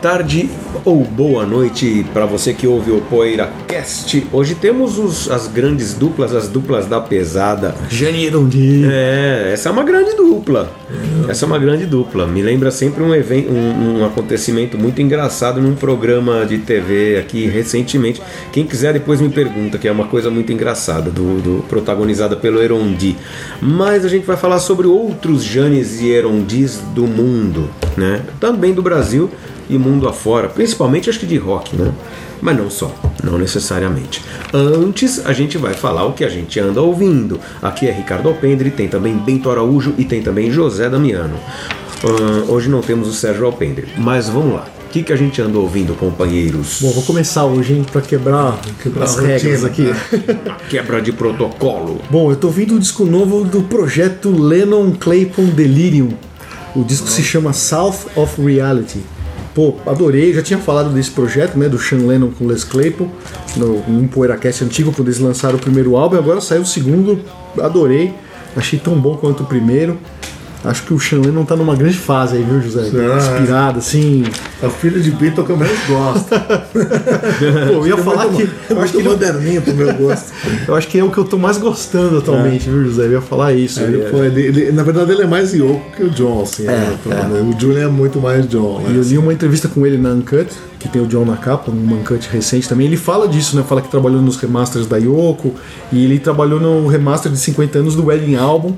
tarde ou boa noite para você que ouve o Poeira Cast. Hoje temos os, as grandes duplas, as duplas da pesada. Jani Erondi. É, essa é uma grande dupla. Essa é uma grande dupla. Me lembra sempre um, evento, um, um acontecimento muito engraçado num programa de TV aqui recentemente. Quem quiser depois me pergunta, que é uma coisa muito engraçada, do, do protagonizada pelo Erondi. Mas a gente vai falar sobre outros Janes e Erondis do mundo, né? Também do Brasil e mundo afora, principalmente acho que de rock, né? Mas não só, não necessariamente. Antes a gente vai falar o que a gente anda ouvindo. Aqui é Ricardo Alpendre, tem também Bento Araújo e tem também José Damiano. Uh, hoje não temos o Sérgio Alpendre, mas vamos lá. O que, que a gente anda ouvindo, companheiros? Bom, vou começar hoje, hein, pra quebrar, quebrar as regras aqui. Quebra de protocolo. Bom, eu tô ouvindo o disco novo do projeto Lennon Claypool Delirium. O disco se chama South of Reality. Pô, adorei, já tinha falado desse projeto, né, do Sean Lennon com Les Claypool, no, num PoeiraCast antigo, quando eles lançaram o primeiro álbum, agora saiu o segundo, adorei, achei tão bom quanto o primeiro. Acho que o Sean Lennon tá numa grande fase aí, viu, José? Ah, Inspirado, assim. É o filho de Beatle que eu menos gosto. Pô, eu ia falar muito, que. É Eu acho que, moderninho pro meu gosto. eu acho que é o que eu tô mais gostando atualmente, viu, José? Eu ia falar isso. Ele, pô, ele- ele- na verdade, ele é mais Yoko que o John, assim. né? O Julian é muito mais John. E Né? eu li uma entrevista com ele na Uncut, que tem o John na capa, uma Uncut recente também. Ele fala disso, né? Fala que trabalhou nos remasters da Yoko e ele trabalhou no remaster de 50 anos do Wedding Album.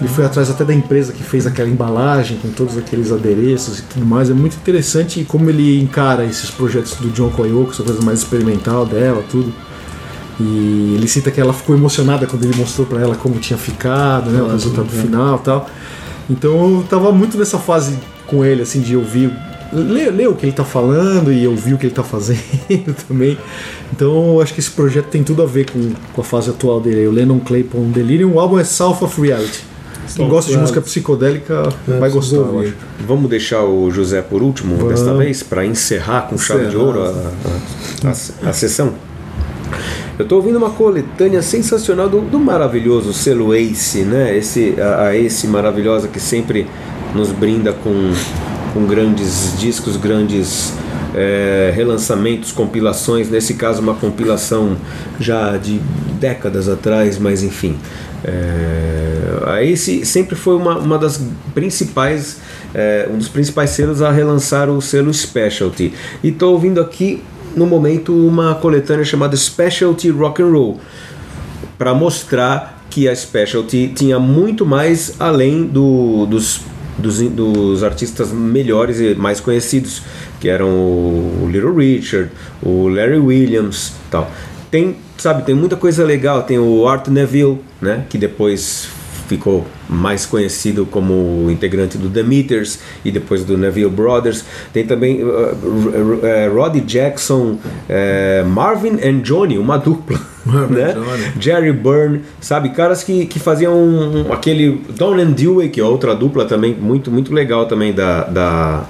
Ele foi atrás até da empresa que fez aquela embalagem com todos aqueles adereços e tudo mais. É muito interessante como ele encara esses projetos do John com a Yoko, essa coisa mais experimental dela, tudo. E ele cita que ela ficou emocionada quando ele mostrou pra ela como tinha ficado, né, o resultado final e tal. Então eu tava muito nessa fase com ele, assim, de ouvir, ler, ler o que ele tá falando e ouvir o que ele tá fazendo também. Então eu acho que esse projeto tem tudo a ver com, com a fase atual dele. O Lennon Claypool Delirium, o álbum é South of Reality. Quem gosta de música psicodélica É, vai gostar, eu ouvir. acho. Vamos deixar o José por último Vamos. desta vez, para encerrar com chave de Encerrar. ouro a, a, a- a sessão? Eu estou ouvindo uma coletânea sensacional do, do maravilhoso selo Ace, né? Esse, a, a Ace maravilhosa que sempre nos brinda com, com grandes discos, grandes é, relançamentos, compilações. Nesse caso, uma compilação já de décadas atrás, mas enfim. É, Ace sempre foi uma, uma das principais, é, um dos principais selos a relançar o selo Specialty. E estou ouvindo aqui no momento uma coletânea chamada Specialty Rock and Roll para mostrar que a Specialty tinha muito mais além do- dos, dos, dos artistas melhores e mais conhecidos, que eram o Little Richard, o Larry Williams, tal. Tem, sabe, tem muita coisa legal. Tem o Art Neville, né, que depois ficou mais conhecido como integrante do The Meters e depois do Neville Brothers. Tem também uh, uh, uh, Roddy Jackson, uh, Marvin and Johnny, uma dupla. Né? Johnny. Jerry Byrne, sabe? Caras que, que faziam um- um- aquele Don and Dewey, que é outra dupla também muito, muito legal também da, da-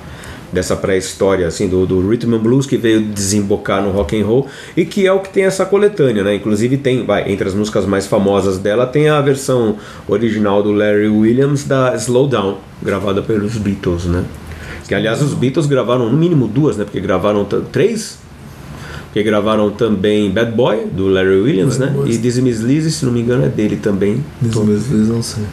dessa pré-história assim do, do rhythm and blues que veio desembocar no rock and roll e que é o que tem essa coletânea, né? Inclusive tem, vai, entre as músicas mais famosas dela tem a versão original do Larry Williams da Slow Down, gravada pelos Beatles, né? Que aliás os Beatles gravaram no mínimo duas, né? Porque gravaram três que gravaram também Bad Boy, do Larry Williams, né? Boy. E Dizzy Miss Lizzy, se não me engano, é dele também. Isso mesmo, não sei.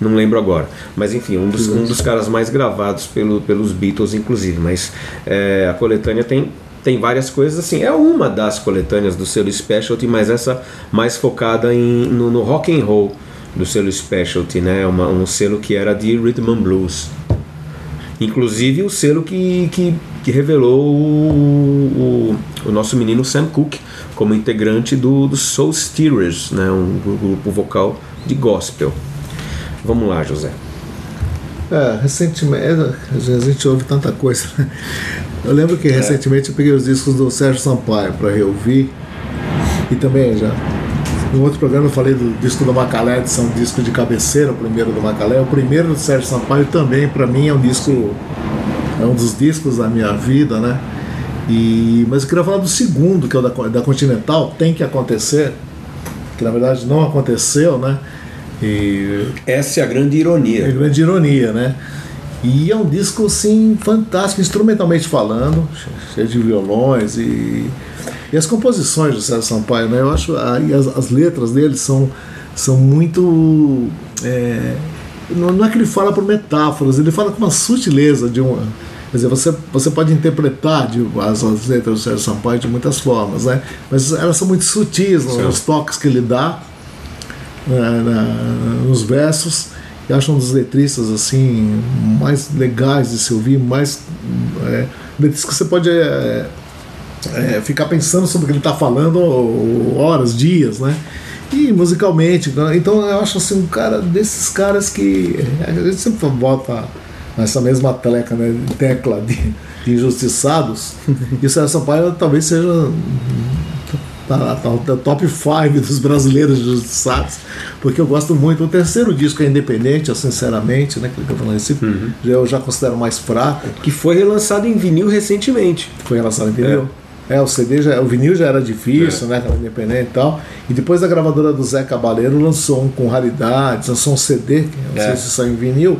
Não lembro agora. Mas enfim, um dos, um dos caras mais gravados pelo, pelos Beatles, inclusive. Mas é, a coletânea tem, tem várias coisas assim. É uma das coletâneas do selo Specialty, mas essa mais focada em, no, no rock and roll do selo Specialty, né? Uma, um selo que era de Rhythm and Blues. Inclusive o selo que, que, que revelou o, o, o nosso menino Sam Cooke como integrante do, do Soul Stirrers, né? um grupo vocal de gospel. Vamos lá, José. É, recentemente, a gente ouve tanta coisa. né? Eu lembro que recentemente eu peguei os discos do Sérgio Sampaio para reouvir. E também já. Em outro programa eu falei do disco do Macalé, que são um disco de cabeceira, o primeiro do Macalé. O primeiro do Sérgio Sampaio também, para mim, é um disco. É um dos discos da minha vida, né? E, mas eu queria falar do segundo, que é o da, da Continental, Tem Que Acontecer, que na verdade não aconteceu, né? E Essa é a grande é ironia. grande ironia, né? E é um disco, assim, fantástico, instrumentalmente falando, cheio de violões e, e as composições do Sérgio Sampaio, né? Eu acho aí as, as letras dele são, são muito. é, não, não é que ele fala por metáforas, ele fala com uma sutileza de uma. Quer dizer, você, você pode interpretar de, as, as letras do Sérgio Sampaio de muitas formas, né? Mas elas são muito sutis nos, nos toques que ele dá na- na- nos versos. Eu acho um dos letristas assim mais legais de se ouvir, mais é, letristas que você pode é, é, ficar pensando sobre o que ele está falando horas, dias, né? E musicalmente, então eu acho assim um cara desses caras que a gente sempre bota nessa mesma tecla, né, tecla de, de injustiçados. e o Sérgio Sampaio talvez seja tá, tá, tá top 5 dos brasileiros injustiçados, porque eu gosto muito. O terceiro disco é independente, eu, sinceramente, né? Que eu tô falando esse, já- eu já considero mais fraco. Que foi relançado em vinil recentemente. Foi relação, entendeu? É. o CD já, o vinil já era difícil, né? que era Independente e tal. E depois a gravadora do Zé Cabaleiro lançou um com raridades, lançou um CD, que não É. sei se saiu em vinil,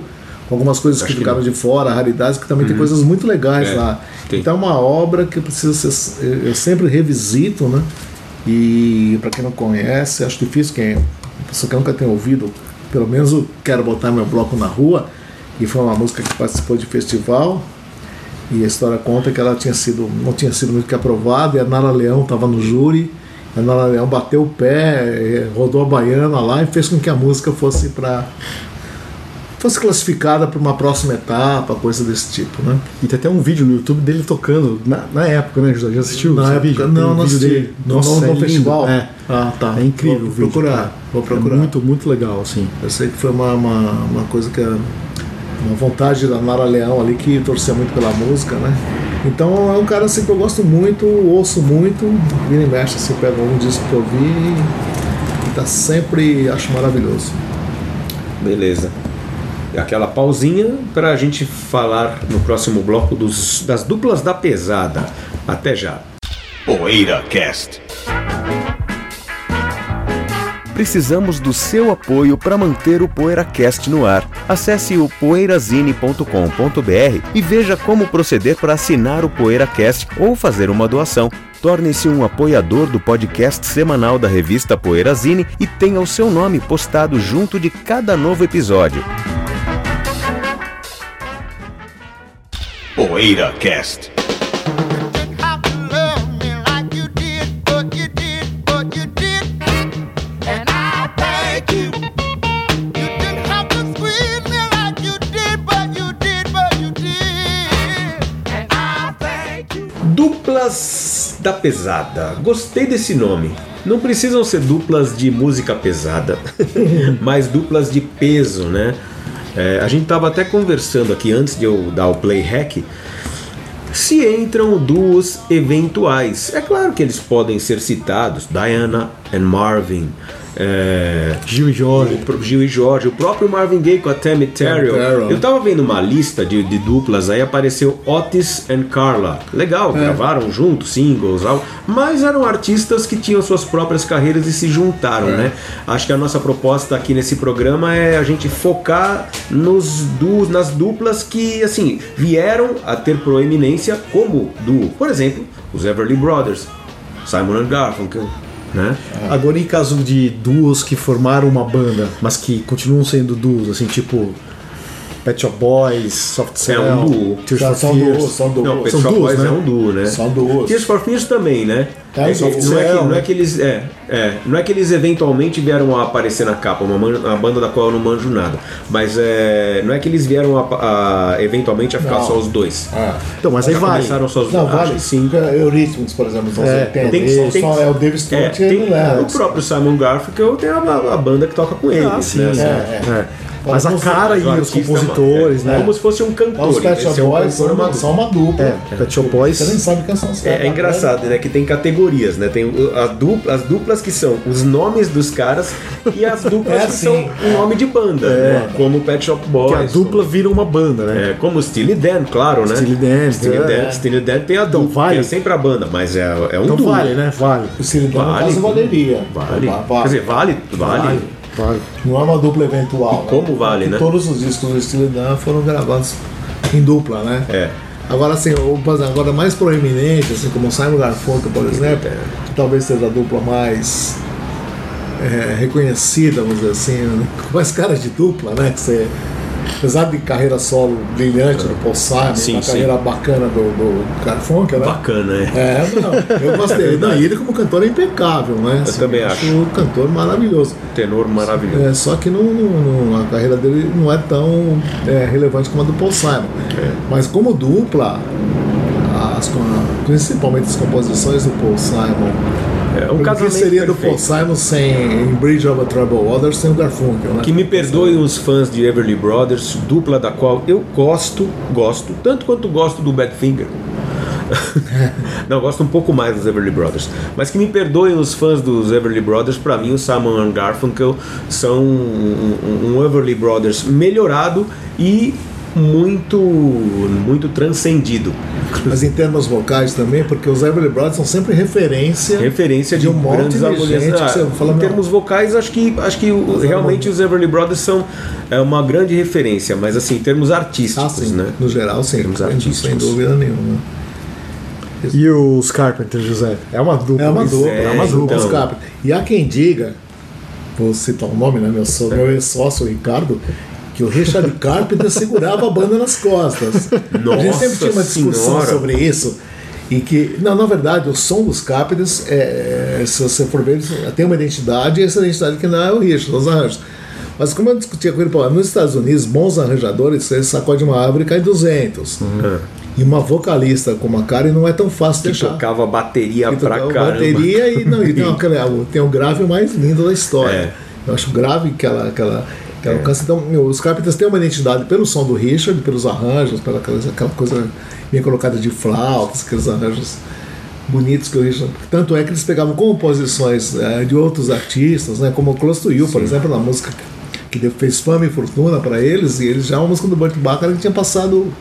com algumas coisas Acho que que ficaram não. de fora, raridades, que também tem coisas muito legais É, lá. tem. Então é uma obra que precisa ser. Eu sempre revisito, né? E para quem não conhece, acho difícil quem. Pessoa que nunca tenha ouvido, pelo menos quero botar meu bloco na rua. E foi uma música que participou de festival. E a história conta que ela tinha sido, não tinha sido muito que aprovada, e a Nara Leão estava no júri. A Nara Leão bateu o pé, eh, rodou a baiana lá e fez com que a música fosse para fosse classificada para uma próxima etapa, coisa desse tipo, né? E tem até um vídeo no YouTube dele tocando na, na época, né, José? Já assistiu Na esse época, vídeo? não, um não assisti. No- Nossa, no- no é lindo. festival? É. Ah, tá. É incrível Vou o vídeo. procurar, vou procurar. É muito, muito legal, assim. Eu sei que foi uma, uma, uma coisa que é uma vontade da Nara Leão ali que torcia muito pela música, né? Então é um cara assim que eu gosto muito, ouço muito, vira e mexe, assim, pega um disco que eu vi e tá sempre, acho maravilhoso. Beleza. Aquela pausinha para a gente falar no próximo bloco dos, das duplas da pesada. Até já. PoeiraCast. Precisamos do seu apoio para manter o PoeiraCast no ar. Acesse o poeirazine.com.br e veja como proceder para assinar o PoeiraCast ou fazer uma doação. Torne-se um apoiador do podcast semanal da revista Poeirazine e tenha o seu nome postado junto de cada novo episódio. Thank you. Duplas da pesada. Gostei desse nome. Não precisam ser duplas de música pesada, mas duplas de peso, né? É, a gente tava até conversando aqui antes de eu dar o play hack. Se entram duos eventuais, é claro que eles podem ser citados, Diana and Marvin, é, Gil e Jorge. Gil e Jorge, o próprio Marvin Gaye com a Tammy Terrell. Eu tava vendo uma lista de, de duplas, aí apareceu Otis and Carla. Legal, gravaram juntos, singles, algo, mas eram artistas que tinham suas próprias carreiras e se juntaram, né? Acho que a nossa proposta aqui nesse programa é a gente focar nos du nas duplas que, assim, vieram a ter proeminência como duo. Por exemplo, os Everly Brothers, Simon and Garfunkel, né? Agora, em caso de duos que formaram uma banda, mas que continuam sendo duos, assim, tipo Pet Shop Boys, Soft Cell, É um duo. Tears São- for são Fears. duos, são duos. Não, Pet São Shop Boys né? é um duo, né? São duos. Tears for Fears também, né? Tá, É, Soft não, é que, Cell, não é que eles é, é, não é que eles eventualmente vieram a aparecer na capa, uma, man- uma banda da qual eu não manjo nada, mas é, não é que eles vieram a, a- eventualmente a ficar Não. só os dois. Ah. Então, mas aí Já vale. começaram só os Não, dois. vale. Acho que sim. Eurythmics, por exemplo, anos É, 80. Tem, Só- tem, só é o David é, Stewart e tem- o Lennon. o próprio Simon Garfunkel tem a, a banda que toca com eles, Ah, sim, né? É, é. É. Mas a cara e os compositores, é, né? Como se fosse um cantor. Os Pet Shop é um Boys são uma, uma são uma dupla. É, Pet Shop Boys. Você nem sabe quem são os caras. É, é engraçado, né? Que tem categorias, né? Tem as duplas, as duplas que são os nomes dos caras e as duplas É, que são o nome de banda, né? como o Pet Shop Boys. Que a dupla vira uma banda, né? É, como o Steely Dan, claro, né? Steely Dan, Steely é. Dan, Steely Dan tem a dupla, vale. que é sempre a banda, mas é, é um Então duo. vale, né? Vale. O Ciridão, no Vale, caso, valeria. Vale. Va- Quer dizer, vale, vale. Vale. Não é uma dupla eventual. né? Como vale, Porque né? Todos os discos do Steely Dan foram gravados em dupla, né? É. Agora, assim, o, por exemplo, agora mais proeminente, assim, como o Simon Garfunkel, por exemplo, que talvez seja a dupla mais é, reconhecida, vamos dizer assim, né? com mais cara de dupla, né? Que você, apesar de carreira solo brilhante do Paul Simon, Sim, uma sim. carreira bacana do, do Garfunkel, né? Bacana, é. É, não, eu gostei. Não, e ele como cantor é impecável, né? Eu também acho. um cantor maravilhoso. Tenor maravilhoso. É, só que não, não- não- a carreira dele não é tão é, relevante como a do Paul Simon. É. Mas como dupla, as, principalmente as composições do Paul Simon. É um o que casamento seria do Paul perfeito. Simon sem em Bridge over Troubled Waters sem o Garfunkel, né? Que me perdoem os fãs de Everly Brothers, dupla da qual eu gosto, gosto, tanto quanto gosto do Badfinger. Não, gosto um pouco mais dos Everly Brothers. Mas que me perdoem os fãs dos Everly Brothers, pra mim o Simon Garfunkel são um, um- um Everly Brothers melhorado e muito muito transcendido. Mas em termos vocais também, porque os Everly Brothers são sempre referência. Referência de, um monte grandes de que Ah, você fala, em não. termos vocais, acho que, acho que realmente os Everly Brothers são é, uma grande referência, mas assim, em termos Ah, artísticos, sim, né? no geral, sim, Termos sem, sem artísticos. dúvida nenhuma. E os Carpenters, José? É uma dupla. É uma dupla, é, é uma dupla. então. os Capri. E há quem diga, vou citar o nome, né? Meu, só- meu ex-sócio, o Ricardo, que o Richard Carpenter segurava a banda nas costas. a gente Nossa sempre tinha uma discussão Senhora. sobre isso. E que, não, na verdade, o som dos Carpenters, é, se você for ver, tem uma identidade, e essa identidade que não é o Richard, os arranjos. Mas como eu discutia com ele, pô, nos Estados Unidos, bons arranjadores, você sacode uma árvore e cai 200. E uma vocalista como a Karen não é tão fácil de Que deixar. tocava bateria Que pra caramba. bateria e, não, e tem, uma- tem o grave mais lindo da história. É. Eu acho grave que ela, que ela, que ela alcança. Então, meu, os Carpenters têm uma identidade pelo som do Richard, pelos arranjos, pela aquela, aquela coisa bem colocada de flautas, aqueles arranjos bonitos que o Richard. Tanto é que eles pegavam composições eh, de outros artistas, né, como o Close to You, por exemplo, na música que fez fama e fortuna para eles, e eles já é uma música do Burt Bacharach que tinha passado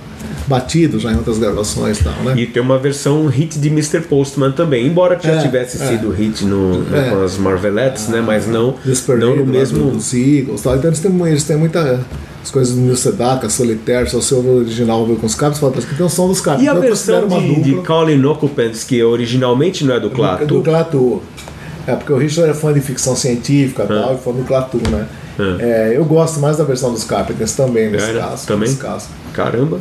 batido já em outras gravações e tal, né? E tem uma versão hit de Mr. Postman também, embora já É, tivesse é. sido hit no, no- É. com as Marvelettes, né? Mas não, não no lá mesmo. do- dos Eagles, tal. Então eles têm, eles têm muita as coisas do Neil Sedaka, Solitaire, só o seu original veio com os cabos, fala que tem o som dos cabos. E a versão de, de Colin Occupants, que originalmente não é do do Clato, Clatu. É porque o Richard é fã de ficção científica e tal, e fã do Clatu, né? Ah. É, eu gosto mais da versão dos Carpenters também, nesse É, né? caso. Também? Nesse caso. caramba.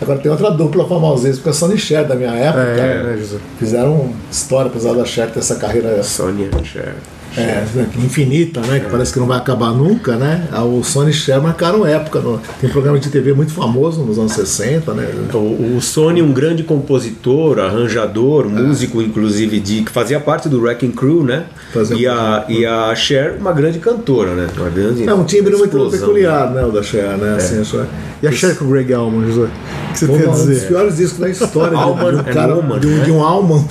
Agora tem outra dupla famosíssima, porque a Sony Cher da minha época. É, né? Fizeram história, apesar da Cher ter essa carreira Sonia Cher. É, infinita, né? Que parece que não vai acabar nunca, né? O Sony Cher marcaram época. no- tem um programa de TV muito famoso nos anos 60, né? O, o Sony, um grande compositor, arranjador, músico, inclusive, de, que fazia parte do Wrecking Crew, né? Fazia E a, e a Cher, uma grande cantora, né? Uma grande É um timbre muito explosão. peculiar, né? O da Cher, né? Assim, a Cher. E a Cher com o Greg Allman, José? O que você Foi quer um dos dizer? piores discos da história de, Allman de um cara, Woman, de, um, né? de um Alman.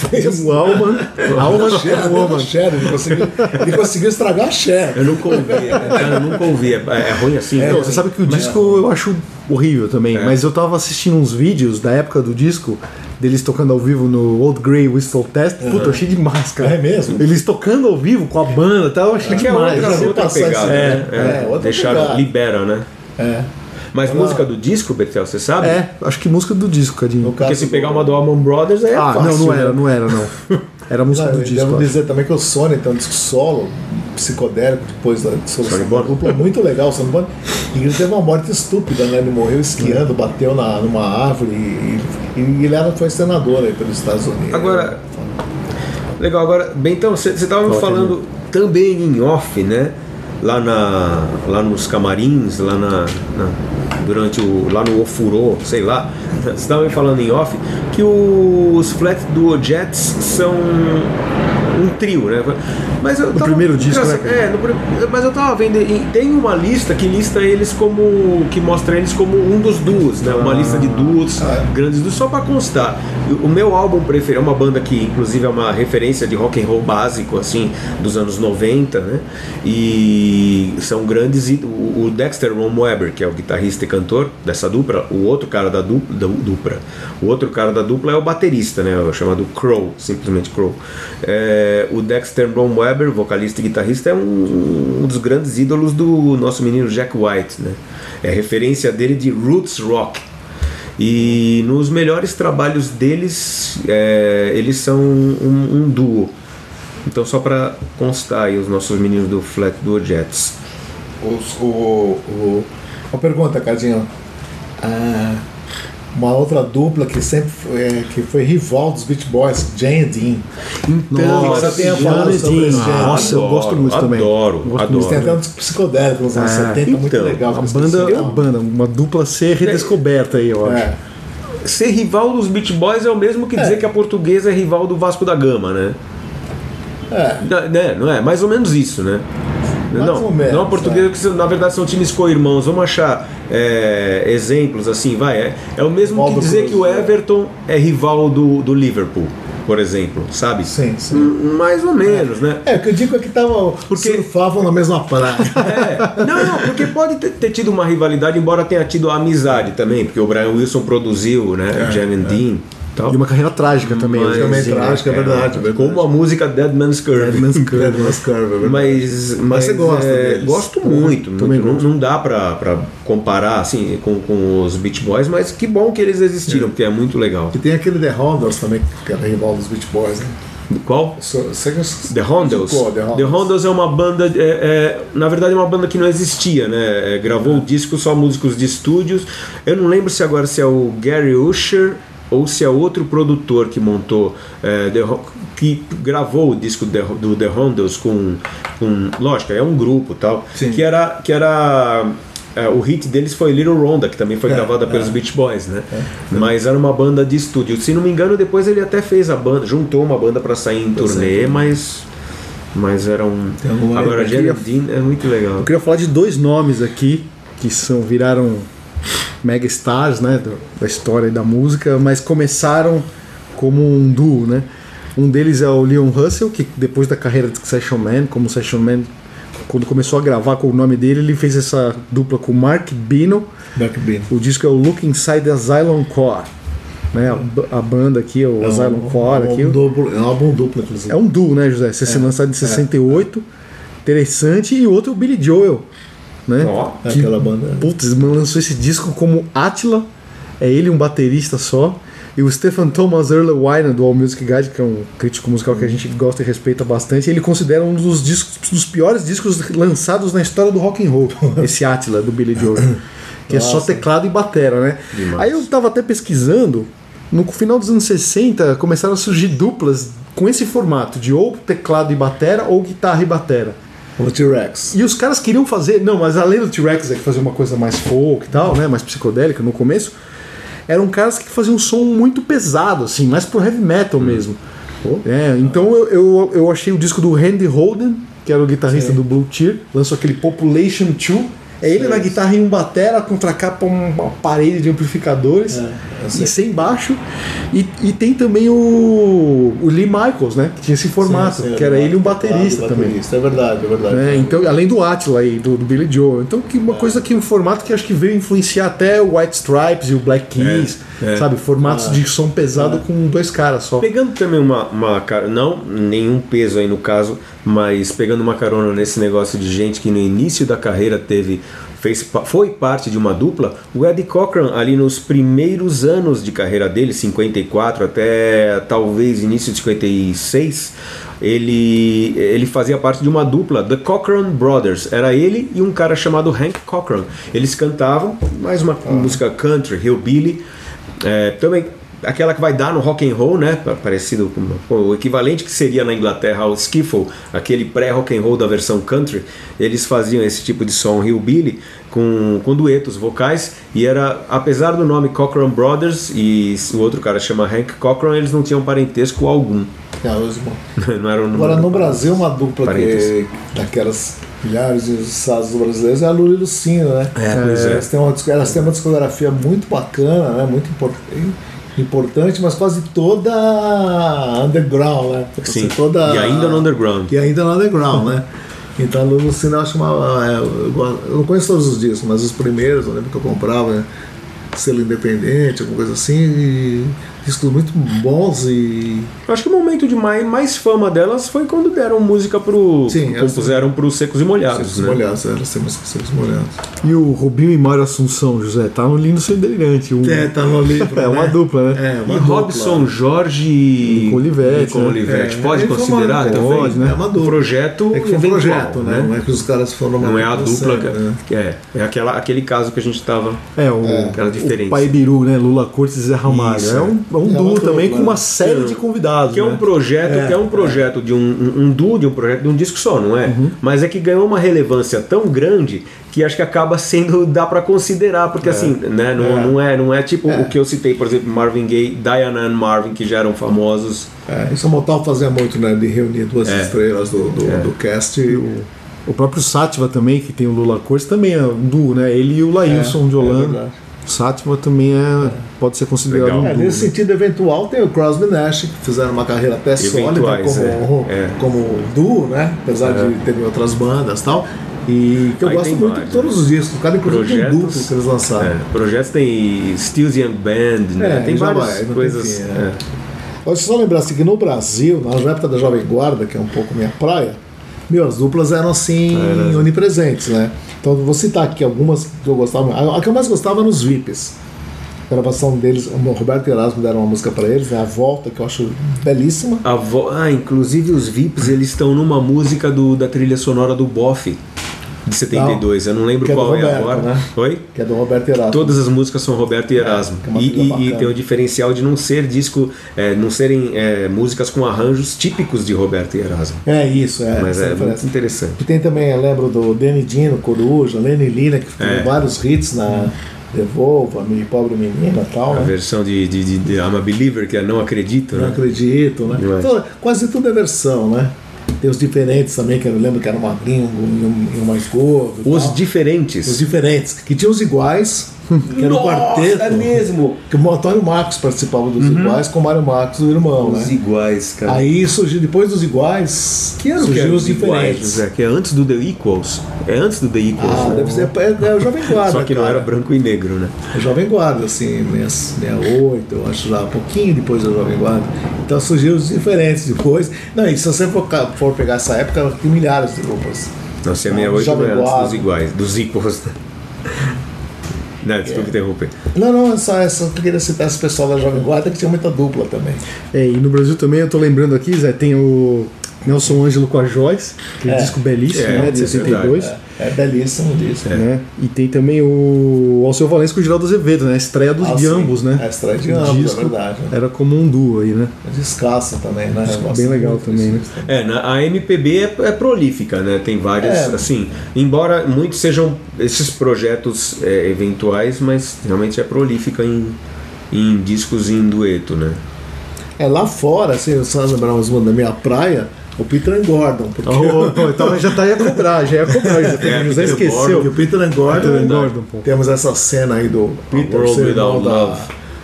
O Allman, Alman Cher, Alman Cher. Ele conseguiu, ele conseguiu estragar a Cher. Eu nunca ouvi, é, cara, eu nunca ouvi. É, é ruim assim? Não, você sabe que o disco eu acho horrível também, mas eu tava assistindo uns vídeos da época do disco, deles tocando ao vivo no Old Grey Whistle Test. Puta, eu achei demais, cara. É mesmo? Eles tocando ao vivo com a banda e tal, eu achei É que é demais. outra, outra passar pegada. né? né? É, outra Deixaram, pegada. libera, né? É. Mas música do disco, Betel, você sabe? É, acho que música do disco, Cadinho. Porque se do- pegar uma do Allman Brothers é Ah, fácil. não, não era, né? não era, não. Era música Não, do disco. devo dizer também que o Sony tem um disco solo, psicodélico, depois da dissolução Sony da dupla, muito legal. O Sony Bono. E ele teve uma morte estúpida, né? Ele morreu esquiando, bateu na, numa árvore e, e, e ele era, foi senador aí pelos Estados Unidos. Agora- Legal, agora, bem, então, você estava me falando também em off, né? Lá, na, lá nos camarins, lá na, na- durante o. lá no Ofurô, sei lá. Você estava me falando em off que os Flat Duo Jets são um trio, né? Mas eu tava- primeiro disco, né? É, no mas eu tava vendo, e tem uma lista que lista eles como. que mostra eles como um dos duos, né? Uma lista de duos grandes duos, só pra constar. O meu álbum preferido é uma banda que, inclusive, é uma referência de rock and roll básico, assim, dos anos 90, né? E são grandes. O Dexter Ron Weber, que é o guitarrista e cantor dessa dupla, o outro cara da dupla, da dupla, o outro cara da dupla é o baterista, né? O chamado Crow, simplesmente Crow. É, o Dexter Ron Weber, vocalista e guitarrista, é um, um dos grandes ídolos do nosso menino Jack White, né? É referência dele de roots rock. E nos melhores trabalhos deles, é, eles são um, um duo. Então, só para constar aí os nossos meninos do Flat Duo Jets. Os- o, o- uma pergunta, Cardinho. Ah, uma outra dupla que sempre foi, é, que foi rival dos Beach Boys, Jane e Dean. Nossa, você tem a falar sobre esse gênero? Nossa, eu gosto muito também. Adoro, Gosto adoro. Eles têm até um disco psicodélico nos anos É, 70, muito então, legal. A com esse banda, a banda, uma dupla ser redescoberta aí, eu acho. É. Ser rival dos Beach Boys é o mesmo que dizer que a portuguesa é rival do Vasco da Gama, né? É. Não, né? não é? Mais ou menos isso, né? Não, menos, não é. que na verdade são times co-irmãos. Vamos achar é, exemplos assim, vai. É, é o mesmo que dizer que o. Everton é rival do, do Liverpool, por exemplo, sabe? Sim, sim. Mais ou menos, né? É, o que eu digo é que tava, Porque- surfavam na mesma praia. É, não, não, porque pode ter, ter tido uma rivalidade, embora tenha tido amizade também, porque o Brian Wilson produziu, né? Jan and Dean. Tal. E uma carreira trágica também. Mas, também sim, trágica, é verdade, é verdade. Como a música Dead Man's Curve. Dead Man's Curve. É, Devil's Curve, é verdade. Mas, mas, você gosta é, deles? Gosto muito, Também muito. Não, gosto. não dá pra, pra comparar assim com, com os Beach Boys, mas que bom que eles existiram, porque é muito legal. E tem aquele The Hondos também, que era rival dos Beach Boys, né? Qual? So- The. Indicou, The Hondos é uma banda, é, é, na verdade é uma banda que não existia, né? É, gravou o disco só músicos de estúdios. Eu não lembro se agora se é o Gary Usher ou se é outro produtor que montou, é, The que gravou o disco do The Hondos com, com, lógico, é um grupo tal, Sim. que era que era é, o hit deles foi Little Ronda, que também foi É, gravada pelos Beach Boys, né? Mas era uma banda de estúdio. Se não me engano, depois ele até fez a banda, juntou uma banda para sair em é. turnê, mas mas era um. Agora, Janet Dean é muito legal. Eu queria falar de dois nomes aqui que são viraram mega stars, né, da história e da música, mas começaram como um duo, né? Um deles é o Leon Russell, que depois da carreira de Session Man, como Session Man, quando começou a gravar com o nome dele, ele fez essa dupla com o Mark Bino. Back Beat. O disco é o Look Inside the Asylum Core, né? A, a banda aqui, o Asylum Core é aqui. um duplo, é um álbum duplo, inclusive. É um duo, né, José? Você se lançado em 68, interessante, e outro é o Billy Joel, né? Que- aquela banda. Putz, lançou esse disco como Attila, é ele um baterista só, e o Stephen Thomas Earle Weiner do All Music Guide, que é um crítico musical que a gente gosta e respeita bastante, ele considera um dos discos, dos piores discos lançados na história do rock and roll, esse Attila do Billy Joel, que é só Nossa. teclado e batera, né? Demais. Aí eu tava até pesquisando, no final dos anos 60 começaram a surgir duplas com esse formato de ou teclado e batera ou guitarra e batera. O T-Rex. E os caras queriam fazer, não, mas além do T-Rex, é que fazer uma coisa mais folk e tal, né, mais psicodélica no começo, eram caras que faziam um som muito pesado, assim, mais pro heavy metal mesmo. É, então eu, eu, eu achei o disco do Randy Holden, que era o guitarrista do Blue Tear, lançou aquele Population 2. É ele na guitarra em um batera, contra capa uma parede de amplificadores É, e sem baixo. E, e tem também o, o Lee Michaels, né? Que tinha esse formato, Sim, sim, que era ele um baterista também. baterista, É verdade, é verdade. É, então, além do Attila aí, do, do Billy Joel. Então, que uma coisa que um formato que acho que veio influenciar até o White Stripes e o Black Keys, É, é. sabe? Formatos de som pesado com dois caras só. Pegando também uma, uma cara, não nenhum peso aí no caso, mas pegando uma carona nesse negócio de gente que no início da carreira teve fez, foi parte de uma dupla, o Eddie Cochran ali nos primeiros anos de carreira dele, 54 até talvez início de 56, ele, ele fazia parte de uma dupla, The Cochran Brothers. Era ele e um cara chamado Hank Cochran. Eles cantavam mais uma música country, hillbilly, é, também aquela que vai dar no rock and roll, né? pa- Parecido com o equivalente que seria na Inglaterra ao skiffle, aquele pré-rock and roll da versão country. Eles faziam esse tipo de som hillbilly com, com duetos vocais e era, apesar do nome Cochran Brothers e o outro cara chama Hank Cochran, eles não tinham parentesco algum. É. Não era um Agora no Brasil uma dupla que, daquelas milhares de estados brasileiros é a Lula e Lucinho, né? É, é. Elas, têm uma, elas têm uma discografia muito bacana, né? Muito impor- importante, mas quase toda underground, né? Sim. Toda, E ainda no underground. E ainda no underground, né? Então a Lula e Lucinho eu acho uma. é, eu não conheço todos os discos, mas os primeiros eu lembro que eu comprava né? selo independente, alguma coisa assim, e discos muito bons e Eu acho que o momento de mais, mais fama delas foi quando deram música pro. Sim, compuseram pro Secos e Molhados, secos né? molhados, elas têm músicas secos molhados. E o Rubinho e Mário Assunção, José, tá no Lindo Sem Delirante. Um, É, tá no livro. É uma né? dupla, né? É, uma E dupla. Robson Jorge e Nico Olivetti, Nico né? Olivetti. É, Pode foi considerar também? pode, né? É uma O dupla. projeto É que foi um eventual, projeto, né? Não é que os caras foram Não é a dupla. né? que- É, é aquela, aquele caso que a gente tava. É, o, Aquela diferença. o Pai Biru, né? Lula Cortes e Zé Ramalho. Isso, é um, é um É duo também com uma né? série de convidados. Que é né? um projeto, que é um projeto de um, um, um duo, de um projeto de um disco só, não é? Uhum. Mas é que ganhou uma relevância tão grande que acho que acaba sendo dá pra considerar, porque assim, né, não É. não é, não é tipo É. o que eu citei, por exemplo, Marvin Gaye, Diana and Marvin que já eram famosos. É, isso o Motal fazia muito, né? De reunir duas É. estrelas do, do, do cast. E o, O próprio Sátiva também, que tem o Lula Cortes, também é um duo, né? Ele e o Laílson de é Holanda. Sátiva também é, pode ser considerado Legal. um É, nesse né? sentido eventual tem o Crosby Nash, que fizeram uma carreira até sólida Eventuais, como, é, é. como duo, né? Apesar de terem outras bandas e tal. E que eu Aí gosto tem muito vários, de todos os discos. Cada inclusive tem Projetos. duplo que eles lançaram. É, projetos tem Stills Young Band, né? É, tem várias vai, não tem coisas. fim, é. é. Deixa eu só lembrar assim, que no Brasil, na época da Jovem Guarda, que é um pouco minha praia, meu, as duplas eram assim, onipresentes, né? Então vou citar aqui algumas que eu gostava. A, que eu mais gostava eram os VIPs. A gravação deles, o Roberto e Erasmo deram uma música pra eles, né? A Volta, que eu acho belíssima. A vo... Ah, inclusive os VIPs eles estão numa música do, da trilha sonora do Boff de 72. eu não lembro Que é qual é Roberto, agora. né? Oi? Que é do Roberto Erasmo. Todas as músicas são Roberto e Erasmo. que é e, e- e tem o diferencial de não ser disco, é, não serem é, músicas com arranjos típicos de Roberto e Erasmo. É isso, é. Mas é muito interessante. E tem também, eu lembro do Danny Dino, Coruja, Lenny Lina, que É. vários hits na Devolva-me, Pobre Menina e tal, A né? versão de, de, de, de I'm a Believer, que é Não Acredito, Não né? acredito, né? Não é. Então, quase tudo é versão, né? Tem os diferentes também, que eu lembro que era um magrinho e um, um mais gordo. Os tal. diferentes. Os diferentes. Que tinha os iguais, que era o Nossa, quarteto. é mesmo! Que o Antônio Marcos participava dos iguais com o Mário Marcos, o irmão, Os né? iguais, cara. Aí surgiu, depois dos iguais, que ano que surgiu é os iguais, diferentes. José? Que é antes do The Equals. É antes do The Equals. Ah, né? deve ser. É, é o Jovem Guarda. Só que não cara. era branco e negro, né? É Jovem Guarda, assim, 68, eu acho já, um pouquinho depois da Jovem Guarda. Então surgiu os diferentes depois. Não, e se você for, for pegar essa época, tem milhares de. Não, se é Ah, 68 Jovem não é antes dos iguais, dos Equals. Né, desculpa interromper. Não, não, é só, é só que eu queria citar esse pessoal da Jovem Guarda que tinha muita dupla também. É, e no Brasil também, eu tô lembrando aqui, Zé, tem o Nelson Ângelo com a Joyce, aquele É. disco belíssimo, É, né, de isso é 72. É, é belíssimo disso. Né? E tem também o Alceu Valença com o Geraldo Azevedo, né? A estreia dos, Ah, de sim. ambos, né? É, a estreia de O ambos, é disco verdade. Era como um duo aí, né? É descasso também, né? Gosto bem legal também, disso. É, na, a MPB é, é prolífica, né? Tem vários, É. assim, embora muitos sejam esses projetos é, eventuais, mas realmente é prolífica em, em discos em dueto, né? É, lá fora, assim, eu só lembrar mais uma da minha praia, o Peter and Gordon. Porque Oh, pô, então já tá ia cobrar, já ia cobrar. Já É, Peter esqueceu. O Peter and Gordon, Peter and Gordon, pô. temos essa cena aí do Peter, ser irmão da Love.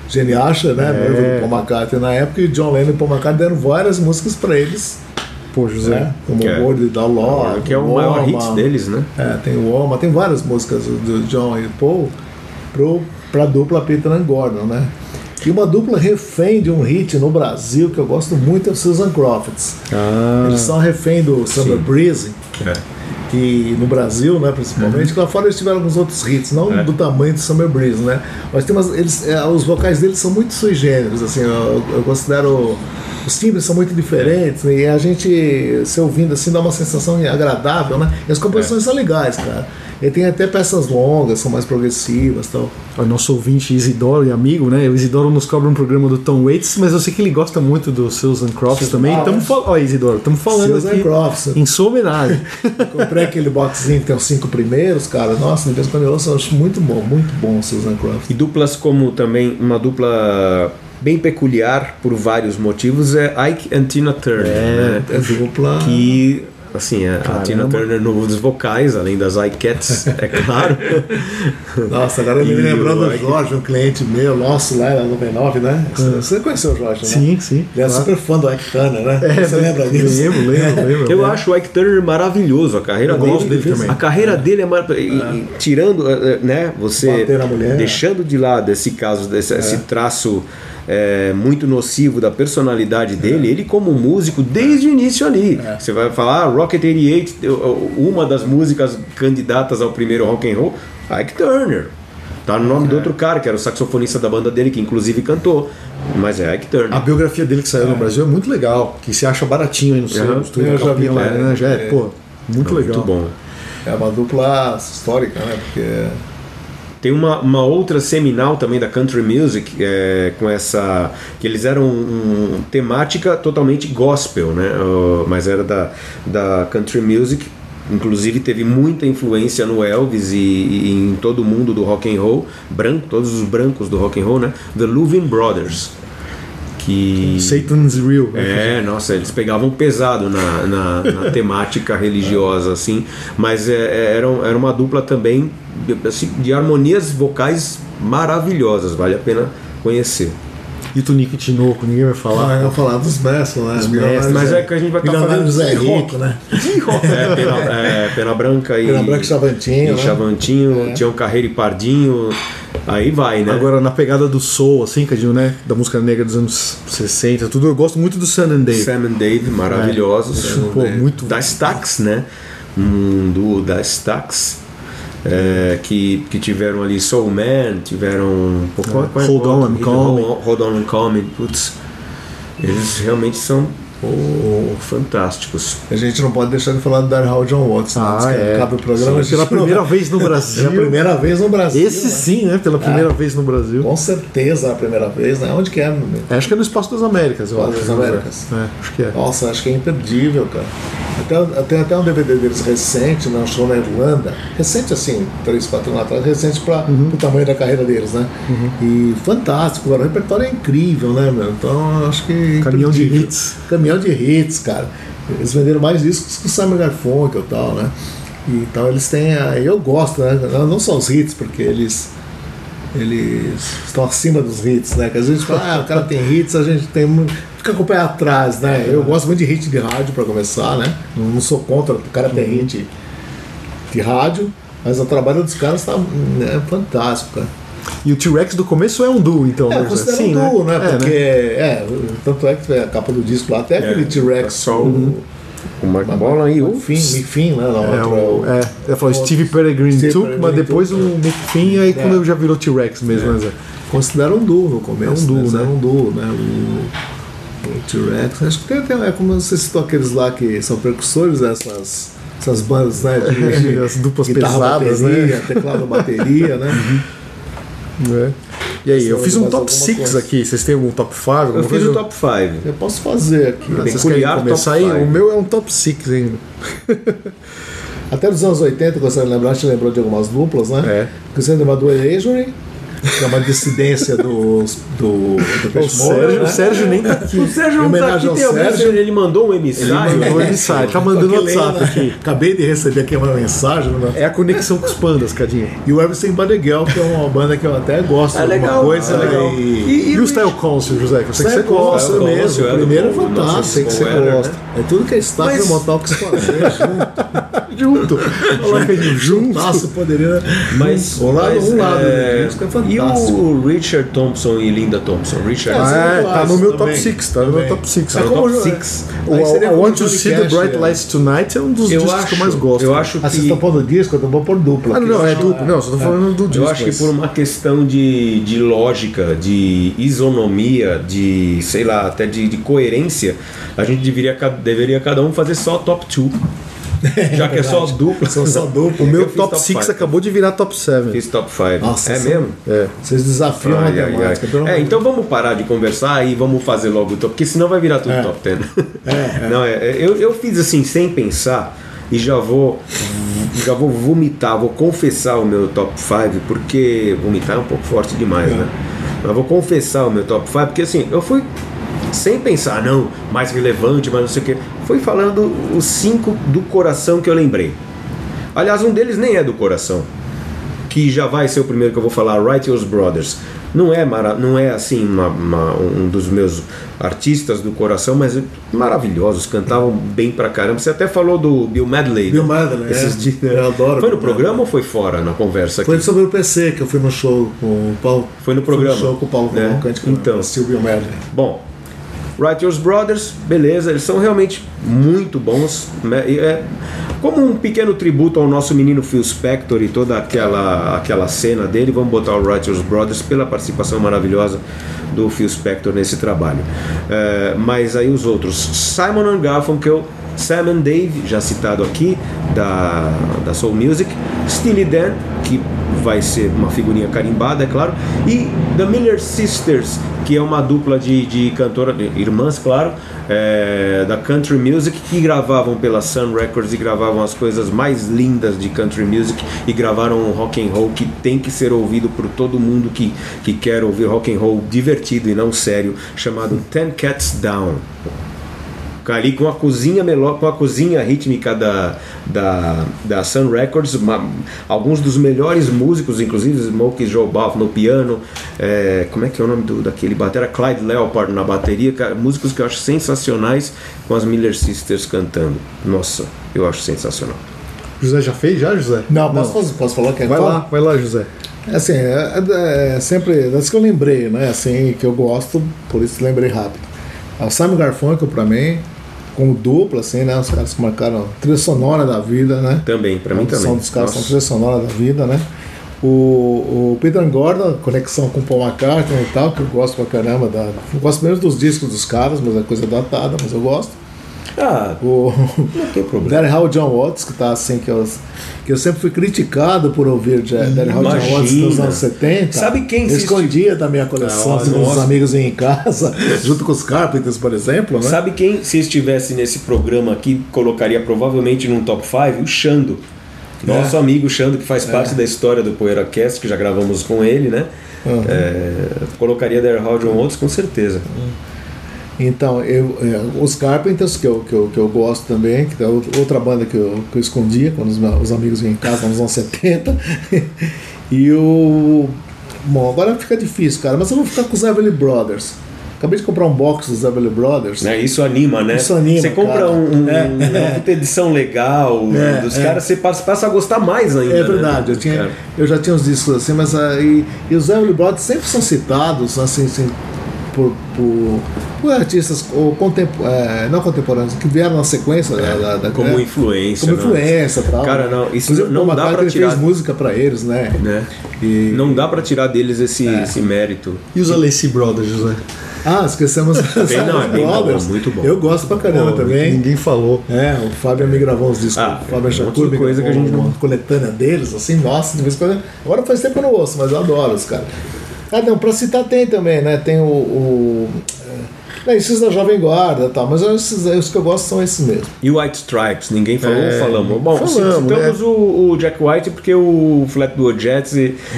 Jenny Asher, né? É. Paul McCartney na época, e John Lennon e Paul McCartney deram várias músicas pra eles, Pô, José. né? Como Que é- World Without Love, que é o maior hit deles, né? É, tem o Oma, tem várias músicas do John e Paul pro, pra dupla Peter and Gordon, né? E uma dupla refém de um hit no Brasil que eu gosto muito é o Susan Crofts. Ah, Eles são refém do Summer Sim. Breeze. É. que no Brasil, né, principalmente, lá fora eles tiveram alguns outros hits, não É. do tamanho do Summer Breeze, né? Mas tem umas, eles, é, os vocais deles são muito sui generis, assim, eu, eu considero os timbres são muito diferentes né, e a gente se ouvindo assim dá uma sensação agradável, né? E as composições são legais, cara. E tem até peças longas, são mais progressivas, tal. o nosso ouvinte Isidoro e amigo, né? O Isidoro nos cobra um programa do Tom Waits, mas eu sei que ele gosta muito do Susan Crofts também. Estamos falando. Ó, Isidoro, estamos falando Susan aqui Crofts. em sua homenagem. Comprei aquele boxzinho que tem os cinco primeiros, cara. Nossa, de vez em quando eu ouço, eu acho muito bom, muito bom o Susan Crofts. E duplas como também uma dupla bem peculiar por vários motivos é Ike and Tina Turner. É, né? É dupla. Que, assim, a- a. Tina Turner nos vocais, além das iCats, é claro. Nossa, agora eu me lembrando o do Jorge, um cliente meu, nosso lá na 99, né? Você conheceu o Jorge, né? Sim, sim. Ele é claro. super fã do Ike Turner, né? Você lembra disso? Lembro, lembro, lembro. Eu acho o Ike Turner maravilhoso, a carreira Eu dele. gosto dele também. A carreira dele é maravilhosa. Tirando, eh, eh, né, você Bater na mulher. deixando de lado esse caso, desse, esse traço eh, muito nocivo da personalidade dele, ele como músico desde o início ali. Você vai falar ah, Rocket 88, eu- eu- uma das músicas candidatas ao primeiro rock and roll, Ike Turner. Tá no nome do outro cara, que era o saxofonista da banda dele, que inclusive cantou. Mas é Ike Turner. A biografia dele que saiu no Brasil é muito legal, que se acha baratinho aí no Aham. centro, tudo Eu já vi capinha lá, lá, né? Já é, é. pô, muito legal. Muito bom. É uma dupla histórica, né? Porque Tem uma, uma outra seminal também da country music é, com essa que eles eram um, temática totalmente gospel, né? Uh, mas era da, da country music. Inclusive teve muita influência no Elvis e, e em todo mundo do rock and roll, branco, todos os brancos do rock and roll, né? The Louvin Brothers, que Satan's Real. né? é, nossa, eles pegavam pesado na, na, na temática religiosa, assim, mas é, é, era, era uma dupla também de, assim, de harmonias vocais maravilhosas, vale a pena conhecer. E Tunique Tinoco, ninguém vai falar. Ah, eu falar dos mestres, né? mestres, Mas é que a gente vai estar Milionário fazendo Zé. Rico, né? Rock, é, pena, é, Pena Branca e. Pena Branca e Chavantinho, E né? Chavantinho, Tião Carreiro e Pardinho. Aí vai, né? Agora, na pegada do soul, assim, Cadinho, né? Da música negra dos anos 60, tudo, eu gosto muito do Sun and Dave. Sam and Dave, maravilhosos. Pô, muito- Da Stax, né? Um duo da Stax. é, que, que tiveram ali Soul Man, tiveram. pô, qual- qual é o Hold outro? On, I'm Coming. Hold, Hold On I'm Coming. Putz, eles realmente são pô, fantásticos. A gente não pode deixar de falar do Darryl John Watts. Ah, né? é. Acaba o programa. gente Pela não primeira vai- vez no Brasil. Pela primeira vez no Brasil. Esse né? sim, né? Pela primeira vez no Brasil. Com certeza a primeira vez, né? Onde que é? É, acho que é no Espaço das Américas, eu Espaço acho. das Américas. É, acho que é. Nossa, acho que é imperdível, cara. Até, tem até um DVD deles recente, né, um show na Irlanda. Recente assim, 3, 4 anos atrás, recente para Uhum. o tamanho da carreira deles, né? E fantástico, cara. O repertório é incrível, né, meu? Então eu acho que. é Caminhão de hits. Caminhão de hits, cara. Eles venderam mais discos que o Simon Garfunkel e tal, né? Então eles têm. A, eu gosto, né? Não só os hits, porque eles eles estão acima dos hits, né? Que às vezes fala, ah, o cara tem hits, a gente tem fica com o pé atrás, né? Eu gosto muito de hit de rádio para começar, né? Não, sou contra o cara ter hit de rádio, mas o trabalho dos caras tá é fantástico, cara. E o T-Rex do começo é um duo, então. É, eu né? considero Sim, um duo, né? É, Porque, é, tanto é que a capa do disco lá, até aquele T-Rex, só o, o, o Mark Bolan e o o Fim, Fim, né? Não, É, outro o, é, eu falar o- Steve Peregrine Steve Took, mas depois o Mick Finn, aí quando já virou T-Rex mesmo, né, Zé? considera um duo no começo. É um duo, né? né? Era um duo, né? O, o T-Rex. Acho que tem, tem, é como você citou aqueles lá que são percussores, essas, essas bandas, né? De, de As duplas guitarra, pesadas, bateria, né? Teclado, bateria, né? É. E aí, eu Você fiz um top alguma 6 coisa? aqui. Vocês têm algum top 5? Eu fiz o top 5. Eu posso fazer aqui. Vocês querem começar aí? five. O meu é um top 6 ainda. Até dos anos 80, gostaria de lembrar, a gente lembrou de algumas duplas, né? É. Gostaria de lembrar do Erasure, que é uma dissidência dos, do, do O Sérgio, né? o Sérgio nem tá aqui. O Sérgio não tá aqui, tem alguém, Sérgio. ele mandou um emissário. Mandou ele sai, tá mandando WhatsApp aqui. né? Acabei de receber aqui uma mensagem, né? É a conexão com os pandas, Cadinho. E o Everson Badegel, que é uma banda que eu até gosto É de alguma legal, coisa. é legal. E, E, o Style Council, José? Que eu sei que você gosta. Mesmo. O é do primeiro é fantástico. Sei que você Weller, gosta. É tudo que é de Motal que se junto. Junto. Olha, Cadinho, junto. Nossa, poderia. Mas, um lado, mas, um lado é, do disco é E fantástico. o Richard Thompson e Linda Thompson? Richard É, Ah, é, Sim, tá no meu top também. 6, tá no meu top 6. É Tá no como top o- six. O seria I como Want to See the Bright é. Lights Tonight é um dos eu discos acho, que eu mais gosto. Eu acho Ah, vocês que estão pondo disco? Eu vou pôr dupla. Ah, não, é duplo. Não, só tô falando do disco. Eu acho que por uma questão de, de lógica, de isonomia, de, sei lá, até de, de coerência, a gente deveria, deveria cada um fazer só top 2. Já que é só dupla. São só dupla. O meu top top 6 five. acabou de virar top 7. Fiz top 5. Nossa, é são- mesmo? É. Vocês desafiam a Ai, ai, ai. matemática. É, então vamos parar de conversar e vamos fazer logo o top, porque senão vai virar tudo É. top 10. É, é. Não, é, é, eu, eu fiz assim sem pensar e já vou já vou vomitar, vou confessar o meu top 5, porque vomitar é um pouco forte demais, né? Eu vou confessar o meu top 5, porque assim, eu fui sem pensar, não, mais relevante, mas não sei o que. Fui falando os cinco do coração que eu lembrei. Aliás, um deles nem é do coração. Que já vai ser o primeiro que eu vou falar, Righteous Brothers. Não é, mara não é assim uma- uma- um dos meus artistas do coração, mas maravilhosos, cantavam bem pra caramba. Você até falou do Bill Medley. Bill né? Medley, Esses é. dias, né? Eu adoro Foi no programa ou foi fora na conversa aqui? Foi sobre o PC que eu fui no show com o Paulo. Foi no programa, Fui no show com o Paulo né? Cavalcante, que Então. assistiu o Bill Medley. Bom, Righteous Brothers, beleza, eles são realmente muito bons. né? É como um pequeno tributo ao nosso menino Phil Spector e toda aquela, aquela cena dele, vamos botar o Righteous Brothers pela participação maravilhosa do Phil Spector nesse trabalho. É, mas aí os outros, Simon and Garfunkel, Sam and Dave, já citado aqui, da, da Soul Music, Steely Dan, que vai ser uma figurinha carimbada, é claro, e The Miller Sisters, que é uma dupla de, de cantora, de irmãs, claro, é, da country music, que gravavam pela Sun Records e gravavam as coisas mais lindas de country music e gravaram um rock and roll que tem que ser ouvido por todo mundo que, que quer ouvir rock and roll divertido e não sério, chamado Ten Cats Down ali com a cozinha meló com a cozinha rítmica da, da, da Sun Records, uma- alguns dos melhores músicos, inclusive Smokey Joe Balf no piano, é, como é que é o nome do, daquele batera? Clyde Leopard na bateria, músicos que eu acho sensacionais com as Miller Sisters cantando. Nossa, eu acho sensacional. José já fez, já, José? Não, posso, fazer- posso falar que é Vai qual? lá, vai lá, José. É Assim, é, é- é sempre das que eu lembrei, né? Assim, que eu gosto, por isso lembrei rápido. O Simon Garfunkel, pra mim, como dupla, assim, né? Os caras que marcaram a trilha sonora da vida, né? Também, pra mim também. dos caras são Nossa. trilha sonora da vida, né? O, o Peter Gordon, conexão com o Paul McCartney e tal, que eu gosto pra caramba. Da, eu gosto menos dos discos dos caras, mas é coisa datada, mas eu gosto. Ah, O não tem problema. Hall John Watts, que tá assim, que eu, que eu sempre fui criticado por ouvir Hall John. Watts nos anos 70. Sabe quem se escondia da minha coleção, Ah, se os nossa. amigos iam em casa, junto com os Carpenters, por exemplo, né? Sabe quem, se estivesse nesse programa aqui, colocaria provavelmente num top 5? O Xando. Nosso amigo Xando, que faz parte da história do PoeiraCast, que já gravamos com ele, né? É, colocaria Hall John Oates com certeza. Então, eu, é, os Carpenters, que eu, que, eu, que eu gosto também, que é outra banda que eu, que eu escondia quando os, meus- os amigos vinham em casa nos anos 70. e o. Bom, agora fica difícil, cara, mas eu vou ficar com os Everly Brothers. Acabei de comprar um box dos Everly Brothers. Né? Isso anima, né? Isso anima, Você compra cara. um, um- É, uma puta edição legal É, dos é. caras, você passa, passa a gostar mais ainda. É né? verdade, eu, tinha, eu já tinha uns discos assim, mas aí. E os Everly Brothers sempre são citados, assim, assim por, por, por artistas ou contem, é, não contemporâneos, que vieram na sequência da, da, da- Como é, influência. como né? influência e tal. Cara, não, isso Inclusive, não dá pra tirar. fez música pra eles, né? Né? E, Não dá pra tirar deles esse, É. esse mérito. E os Alessi Brothers, José? Ah, esquecemos os Bem, não, é bem bom, Brothers. muito bom. Eu gosto pra caramba Pô, também. Ninguém falou. É, o Fábio me gravou uns discos. Ah, o Fábio um Chacur me coisa que a gente não- coletânea deles, assim, nossa, de vez em quando. Agora faz tempo que eu não ouço, mas eu adoro os caras. Ah, não, pra citar tem também, né? Tem o. o é, esses da Jovem Guarda e tal, mas esses, os que eu gosto são esses mesmo. E o White Stripes, ninguém falou É, falamos. Bom, falamos, citamos né? o, o Jack White porque o Flatwood Jets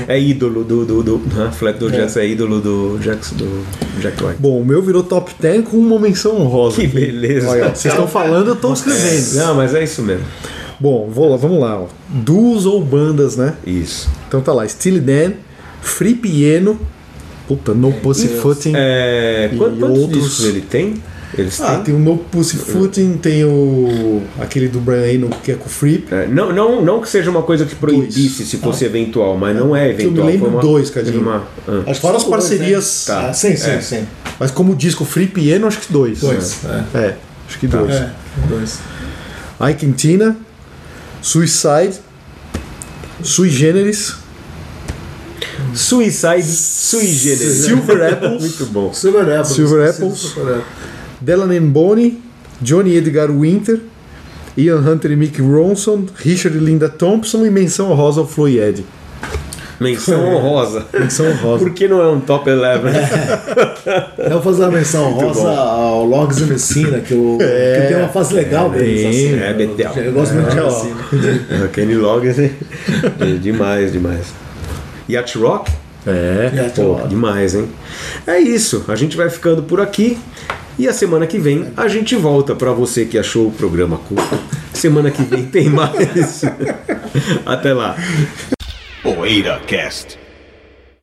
é ídolo do. do, do né? Flatwood Jets é ídolo do Jack, do Jack White. Bom, o meu virou top 10 com uma menção honrosa. Que beleza. Olha, vocês estão falando, eu estou escrevendo. Não, mas é isso mesmo. Bom, vou lá, vamos lá. Ó. Duos ou bandas, né? Isso. Então tá lá, Steely Dan, Free Piano, puta, No Pussyfooting. É, E quantos, outros- ele tem? Eles Ah, têm? tem o No Pussyfooting, tem o. aquele do Brian Eno que é com o Free. É, não, não, não que seja uma coisa que proibisse se fosse eventual, mas não é Que eu me eventual. lembro uma, dois, Cadinho. uma, ah. Acho Fora as são dois, parcerias. né? Tá. Ah, sim, sim, É. sim. Mas como disco Free Piano, acho que dois. Dois. É. É, acho que dois. É, dois. Ike and Tina, Suicide, Sui Generis, Suicide Sui Generis. Silver Apples, Muito bom. Silver Apples. Silver and Boney, Johnny Edgar Winter, Ian Hunter e Mick Ronson, Richard e Linda Thompson e menção honrosa ao Floyd Ed. Menção honrosa. Menção honrosa. Por que não é um top 11? Eu vou fazer uma menção rosa ao Logs e Messina, que, o, que tem uma fase legal deles. Tem, assim, é, eu-. Eu, gosto muito de É. Messina. Kenny hein? É, demais, demais. Yacht Rock? É, É, pô, claro. demais, hein? É isso, a gente vai ficando por aqui. E a semana que vem a gente volta para você que achou o programa curto. Semana que vem tem mais. Até lá. Poeira Cast.